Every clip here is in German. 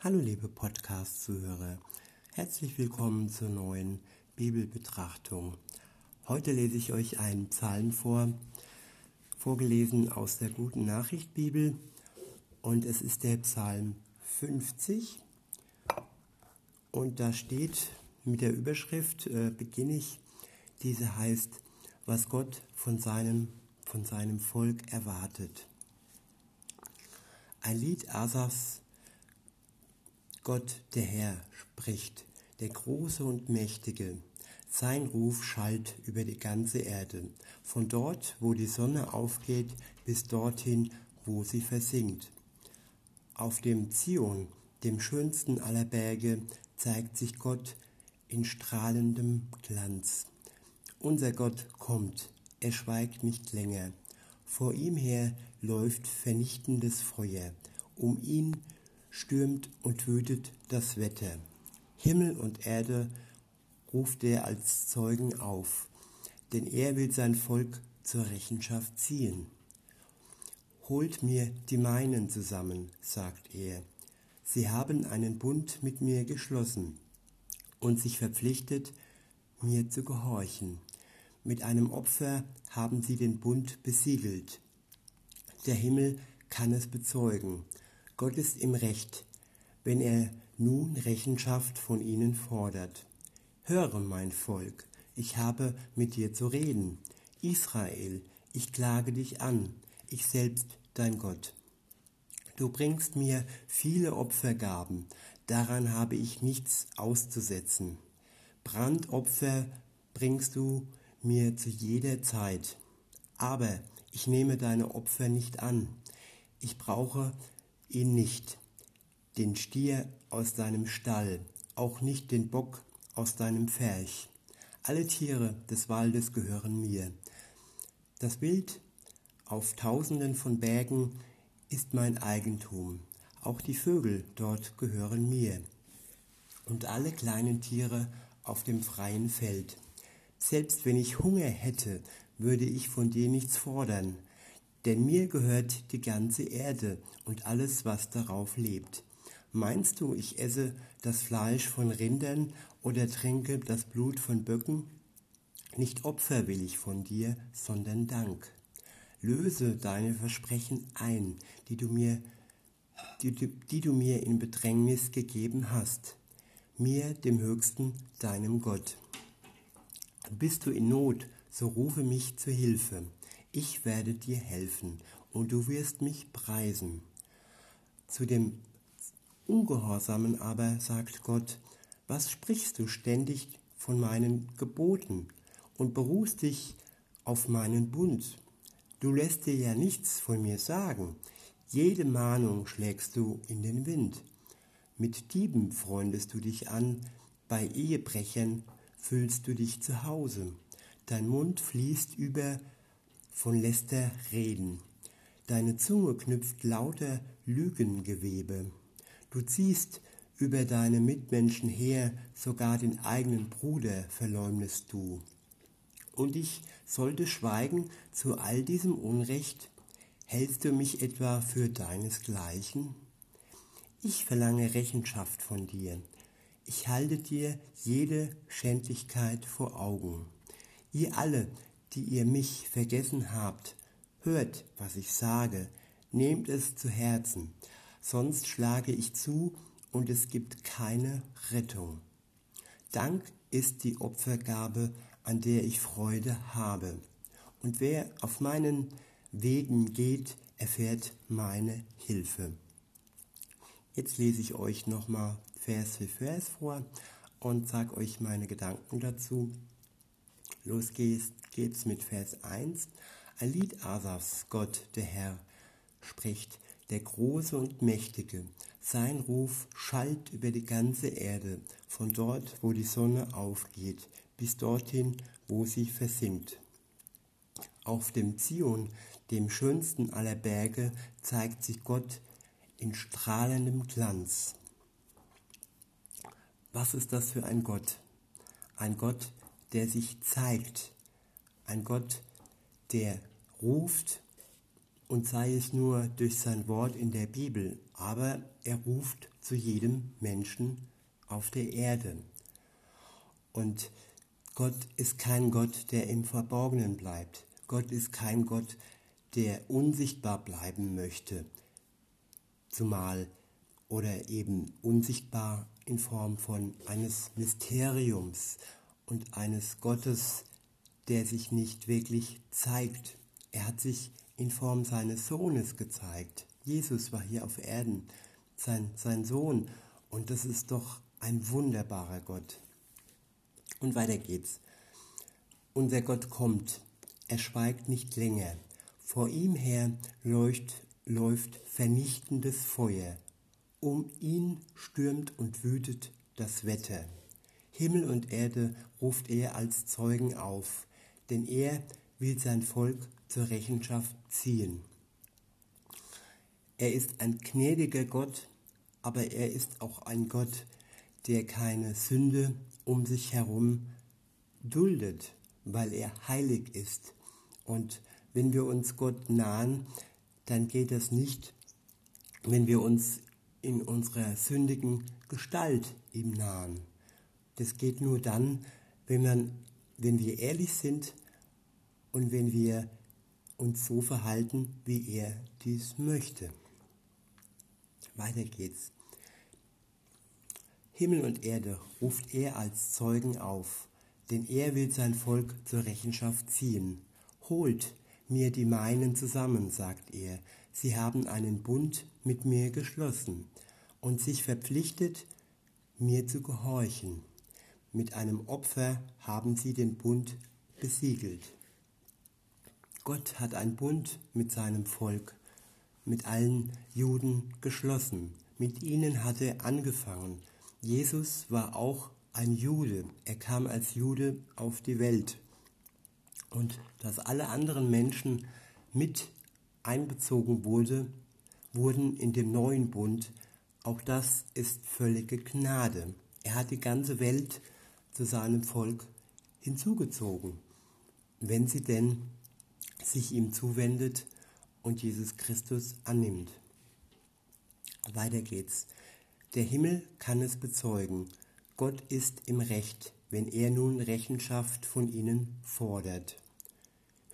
Hallo liebe Podcast-Zuhörer, herzlich willkommen zur neuen Bibelbetrachtung. Heute lese ich euch einen Psalm vor, vorgelesen aus der Guten Nachricht Bibel und es ist der Psalm 50 und da steht mit der Überschrift, äh, beginne ich, diese heißt, was Gott von seinem, von seinem Volk erwartet. Ein Lied Asafs, Gott der Herr spricht, der Große und Mächtige. Sein Ruf schallt über die ganze Erde, von dort, wo die Sonne aufgeht, bis dorthin, wo sie versinkt. Auf dem Zion, dem schönsten aller Berge, zeigt sich Gott in strahlendem Glanz. Unser Gott kommt, er schweigt nicht länger. Vor ihm her läuft vernichtendes Feuer, um ihn stürmt und wütet das Wetter. Himmel und Erde ruft er als Zeugen auf, denn er will sein Volk zur Rechenschaft ziehen. Holt mir die meinen zusammen, sagt er. Sie haben einen Bund mit mir geschlossen und sich verpflichtet, mir zu gehorchen. Mit einem Opfer haben sie den Bund besiegelt. Der Himmel kann es bezeugen. Gott ist im Recht, wenn er nun Rechenschaft von ihnen fordert. Höre, mein Volk, ich habe mit dir zu reden. Israel, ich klage dich an, ich selbst dein Gott. Du bringst mir viele Opfergaben, daran habe ich nichts auszusetzen. Brandopfer bringst du mir zu jeder Zeit. Aber ich nehme deine Opfer nicht an. Ich brauche ihn nicht, den Stier aus deinem Stall, auch nicht den Bock aus deinem Pferch. Alle Tiere des Waldes gehören mir. Das Bild auf tausenden von Bergen ist mein Eigentum. Auch die Vögel dort gehören mir. Und alle kleinen Tiere auf dem freien Feld. Selbst wenn ich Hunger hätte, würde ich von dir nichts fordern, denn mir gehört die ganze Erde und alles, was darauf lebt. Meinst du, ich esse das Fleisch von Rindern oder trinke das Blut von Böcken? Nicht Opfer will ich von dir, sondern Dank. Löse deine Versprechen ein, die du mir, die, die du mir in Bedrängnis gegeben hast, mir, dem Höchsten, deinem Gott. Bist du in Not, so rufe mich zur Hilfe. Ich werde dir helfen und du wirst mich preisen. Zu dem Ungehorsamen aber sagt Gott, was sprichst du ständig von meinen Geboten und beruhst dich auf meinen Bund? Du lässt dir ja nichts von mir sagen. Jede Mahnung schlägst du in den Wind. Mit Dieben freundest du dich an, bei Ehebrechern fühlst du dich zu Hause. Dein Mund fließt über von Läster reden. Deine Zunge knüpft lauter Lügengewebe. Du ziehst über deine Mitmenschen her, sogar den eigenen Bruder verleumdest du. Und ich sollte schweigen zu all diesem Unrecht? Hältst du mich etwa für deinesgleichen? Ich verlange Rechenschaft von dir ich halte dir jede Schändlichkeit vor Augen. Ihr alle, die ihr mich vergessen habt, hört, was ich sage, nehmt es zu Herzen, sonst schlage ich zu und es gibt keine Rettung. Dank ist die Opfergabe, an der ich Freude habe. Und wer auf meinen Wegen geht, erfährt meine Hilfe. Jetzt lese ich euch nochmal Vers für Vers vor und sage euch meine Gedanken dazu. Los geht's, geht's mit Vers 1. Ein Lied Asafs, Gott, der Herr, spricht, der Große und Mächtige. Sein Ruf schallt über die ganze Erde, von dort, wo die Sonne aufgeht, bis dorthin, wo sie versinkt. Auf dem Zion, dem schönsten aller Berge, zeigt sich Gott in strahlendem Glanz. Was ist das für ein Gott? Ein Gott, der sich zeigt. Ein Gott, der ruft und sei es nur durch sein Wort in der Bibel, aber er ruft zu jedem Menschen auf der Erde. Und Gott ist kein Gott, der im Verborgenen bleibt. Gott ist kein Gott, der unsichtbar bleiben möchte, zumal oder eben unsichtbar in Form von eines Mysteriums und eines Gottes, der sich nicht wirklich zeigt. Er hat sich in Form seines Sohnes gezeigt. Jesus war hier auf Erden, sein, sein Sohn. Und das ist doch ein wunderbarer Gott. Und weiter geht's. Unser Gott kommt, er schweigt nicht länger. Vor ihm her läuft, läuft vernichtendes Feuer. Um ihn stürmt und wütet das Wetter. Himmel und Erde ruft er als Zeugen auf, denn er will sein Volk zur Rechenschaft ziehen. Er ist ein gnädiger Gott, aber er ist auch ein Gott, der keine Sünde um sich herum duldet, weil er heilig ist. Und wenn wir uns Gott nahen, dann geht das nicht, wenn wir uns in unserer sündigen Gestalt ihm nahen. Das geht nur dann, wenn, man, wenn wir ehrlich sind und wenn wir uns so verhalten, wie er dies möchte. Weiter geht's. Himmel und Erde ruft er als Zeugen auf, denn er will sein Volk zur Rechenschaft ziehen. Holt mir die meinen zusammen, sagt er, sie haben einen Bund mit mir geschlossen und sich verpflichtet, mir zu gehorchen. Mit einem Opfer haben sie den Bund besiegelt. Gott hat einen Bund mit seinem Volk, mit allen Juden geschlossen. Mit ihnen hat er angefangen. Jesus war auch ein Jude. Er kam als Jude auf die Welt. Und dass alle anderen Menschen mit einbezogen wurde, wurden in dem neuen Bund, auch das ist völlige Gnade. Er hat die ganze Welt zu seinem Volk hinzugezogen, wenn sie denn sich ihm zuwendet und Jesus Christus annimmt. Weiter geht's. Der Himmel kann es bezeugen. Gott ist im Recht, wenn er nun Rechenschaft von ihnen fordert.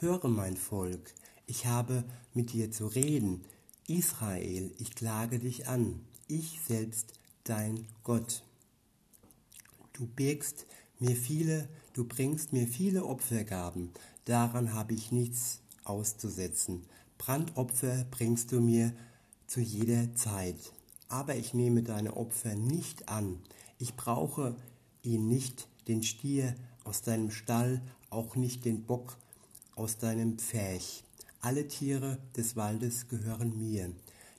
Höre, mein Volk, ich habe mit dir zu reden. Israel, ich klage dich an, ich selbst dein Gott. Du birgst mir viele, du bringst mir viele Opfergaben, daran habe ich nichts auszusetzen. Brandopfer bringst du mir zu jeder Zeit aber ich nehme deine Opfer nicht an. Ich brauche ihn nicht, den Stier aus deinem Stall, auch nicht den Bock aus deinem Pferch. Alle Tiere des Waldes gehören mir.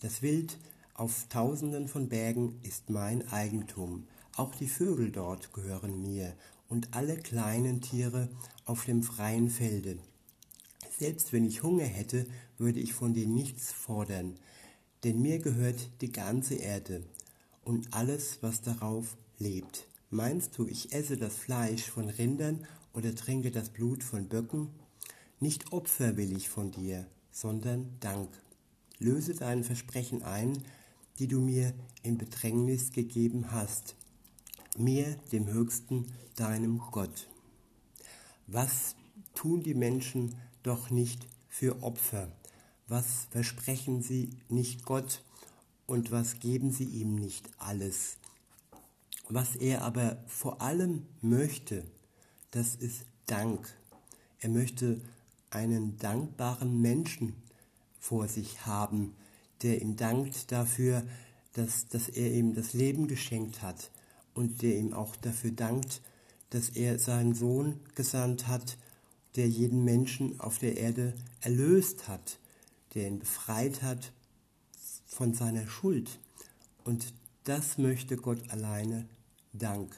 Das Wild auf tausenden von Bergen ist mein Eigentum. Auch die Vögel dort gehören mir und alle kleinen Tiere auf dem freien Felde. Selbst wenn ich Hunger hätte, würde ich von dir nichts fordern denn mir gehört die ganze Erde und alles, was darauf lebt. Meinst du, ich esse das Fleisch von Rindern oder trinke das Blut von Böcken? Nicht Opfer will ich von dir, sondern Dank. Löse dein Versprechen ein, die du mir in Bedrängnis gegeben hast, mir, dem Höchsten, deinem Gott. Was tun die Menschen doch nicht für Opfer? Was versprechen sie nicht Gott und was geben sie ihm nicht alles? Was er aber vor allem möchte, das ist Dank. Er möchte einen dankbaren Menschen vor sich haben, der ihm dankt dafür, dass, dass er ihm das Leben geschenkt hat und der ihm auch dafür dankt, dass er seinen Sohn gesandt hat, der jeden Menschen auf der Erde erlöst hat der ihn befreit hat von seiner Schuld. Und das möchte Gott alleine Dank.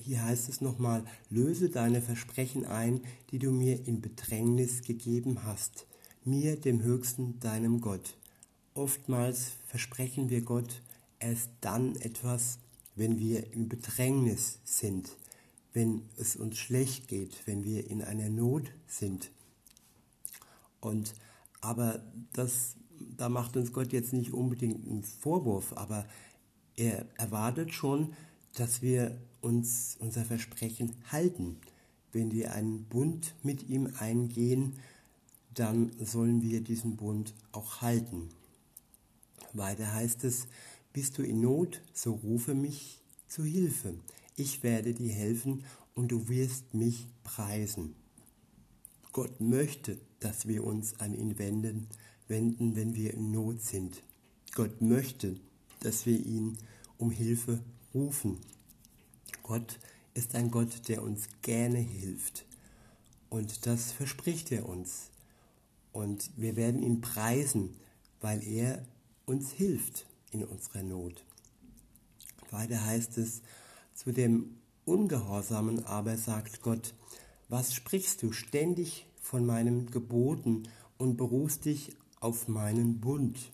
Hier heißt es nochmal, löse deine Versprechen ein, die du mir in Bedrängnis gegeben hast, mir, dem Höchsten, deinem Gott. Oftmals versprechen wir Gott erst dann etwas, wenn wir in Bedrängnis sind, wenn es uns schlecht geht, wenn wir in einer Not sind. Und Aber das, da macht uns Gott jetzt nicht unbedingt einen Vorwurf, aber er erwartet schon, dass wir uns unser Versprechen halten. Wenn wir einen Bund mit ihm eingehen, dann sollen wir diesen Bund auch halten. Weiter heißt es, bist du in Not, so rufe mich zu Hilfe. Ich werde dir helfen und du wirst mich preisen. Gott möchte, dass wir uns an ihn wenden, wenden, wenn wir in Not sind. Gott möchte, dass wir ihn um Hilfe rufen. Gott ist ein Gott, der uns gerne hilft. Und das verspricht er uns. Und wir werden ihn preisen, weil er uns hilft in unserer Not. Weiter heißt es, zu dem Ungehorsamen aber sagt Gott, was sprichst du ständig von meinen Geboten und beruhst dich auf meinen Bund?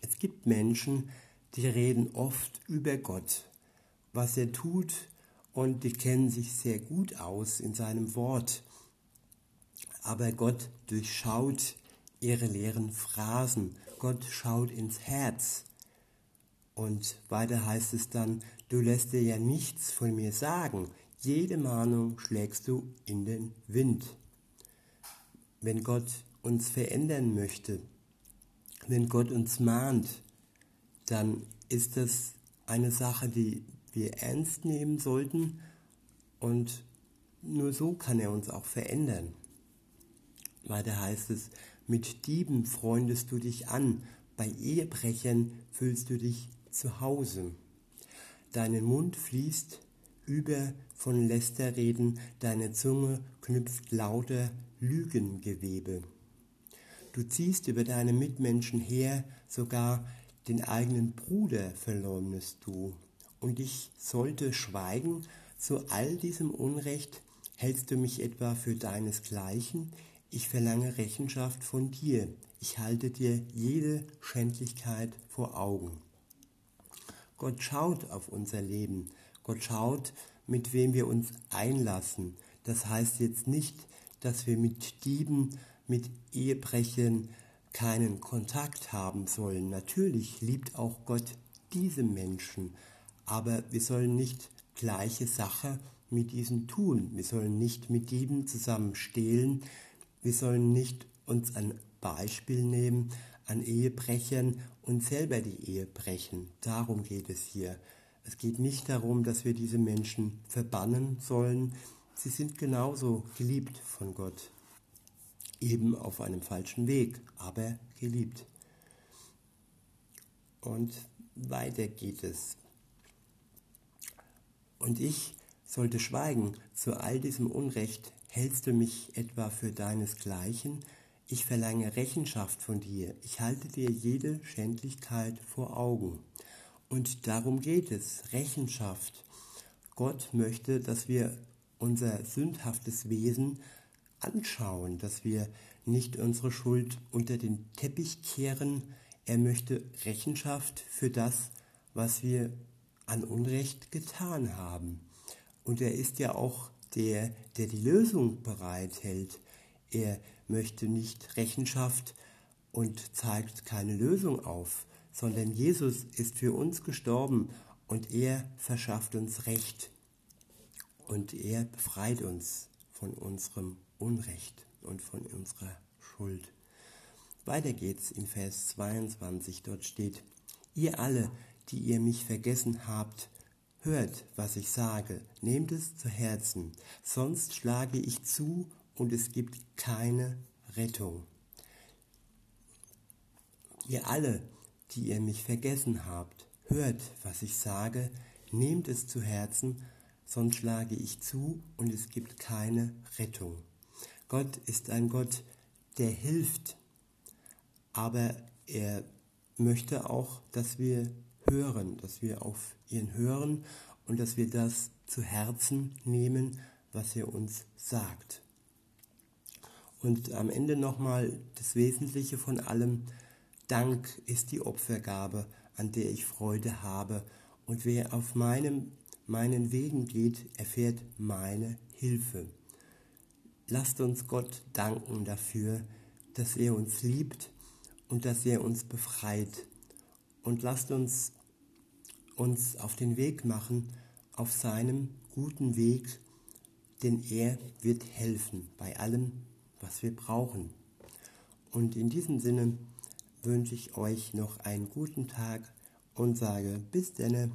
Es gibt Menschen, die reden oft über Gott, was er tut, und die kennen sich sehr gut aus in seinem Wort. Aber Gott durchschaut ihre leeren Phrasen. Gott schaut ins Herz. Und weiter heißt es dann, du lässt dir ja nichts von mir sagen. Jede Mahnung schlägst du in den Wind. Wenn Gott uns verändern möchte, wenn Gott uns mahnt, dann ist das eine Sache, die wir ernst nehmen sollten und nur so kann er uns auch verändern. Weiter heißt es, mit Dieben freundest du dich an, bei Ehebrechern fühlst du dich zu Hause. Deinen Mund fließt über von Lästerreden, deine Zunge knüpft lauter Lügengewebe. Du ziehst über deine Mitmenschen her, sogar den eigenen Bruder verleumdest du. Und ich sollte schweigen zu all diesem Unrecht, hältst du mich etwa für deinesgleichen? Ich verlange Rechenschaft von dir, ich halte dir jede Schändlichkeit vor Augen. Gott schaut auf unser Leben, Gott schaut, mit wem wir uns einlassen. Das heißt jetzt nicht, dass wir mit Dieben, mit Ehebrechern keinen Kontakt haben sollen. Natürlich liebt auch Gott diese Menschen, aber wir sollen nicht gleiche Sache mit diesen tun. Wir sollen nicht mit Dieben zusammen stehlen, wir sollen nicht uns ein Beispiel nehmen an Ehebrechern und selber die Ehe brechen. Darum geht es hier. Es geht nicht darum, dass wir diese Menschen verbannen sollen. Sie sind genauso geliebt von Gott. Eben auf einem falschen Weg, aber geliebt. Und weiter geht es. Und ich sollte schweigen zu all diesem Unrecht, Hältst du mich etwa für deinesgleichen? Ich verlange Rechenschaft von dir. Ich halte dir jede Schändlichkeit vor Augen. Und darum geht es, Rechenschaft. Gott möchte, dass wir unser sündhaftes Wesen anschauen, dass wir nicht unsere Schuld unter den Teppich kehren. Er möchte Rechenschaft für das, was wir an Unrecht getan haben. Und er ist ja auch der, der die Lösung bereithält. Er möchte nicht Rechenschaft und zeigt keine Lösung auf, sondern Jesus ist für uns gestorben und er verschafft uns Recht und er befreit uns von unserem Unrecht und von unserer Schuld. Weiter geht's in Vers 22, dort steht, ihr alle, die ihr mich vergessen habt, Hört, was ich sage, nehmt es zu Herzen, sonst schlage ich zu und es gibt keine Rettung. Ihr alle, die ihr mich vergessen habt, hört, was ich sage, nehmt es zu Herzen, sonst schlage ich zu und es gibt keine Rettung. Gott ist ein Gott, der hilft, aber er möchte auch, dass wir hören, dass wir auf ihn hören und dass wir das zu Herzen nehmen, was er uns sagt. Und am Ende nochmal das Wesentliche von allem. Dank ist die Opfergabe, an der ich Freude habe. Und wer auf meinem, meinen Wegen geht, erfährt meine Hilfe. Lasst uns Gott danken dafür dass er uns liebt und dass er uns befreit. Und lasst uns uns auf den Weg machen, auf seinem guten Weg, denn er wird helfen bei allem, was wir brauchen. Und in diesem Sinne wünsche ich euch noch einen guten Tag und sage bis denne.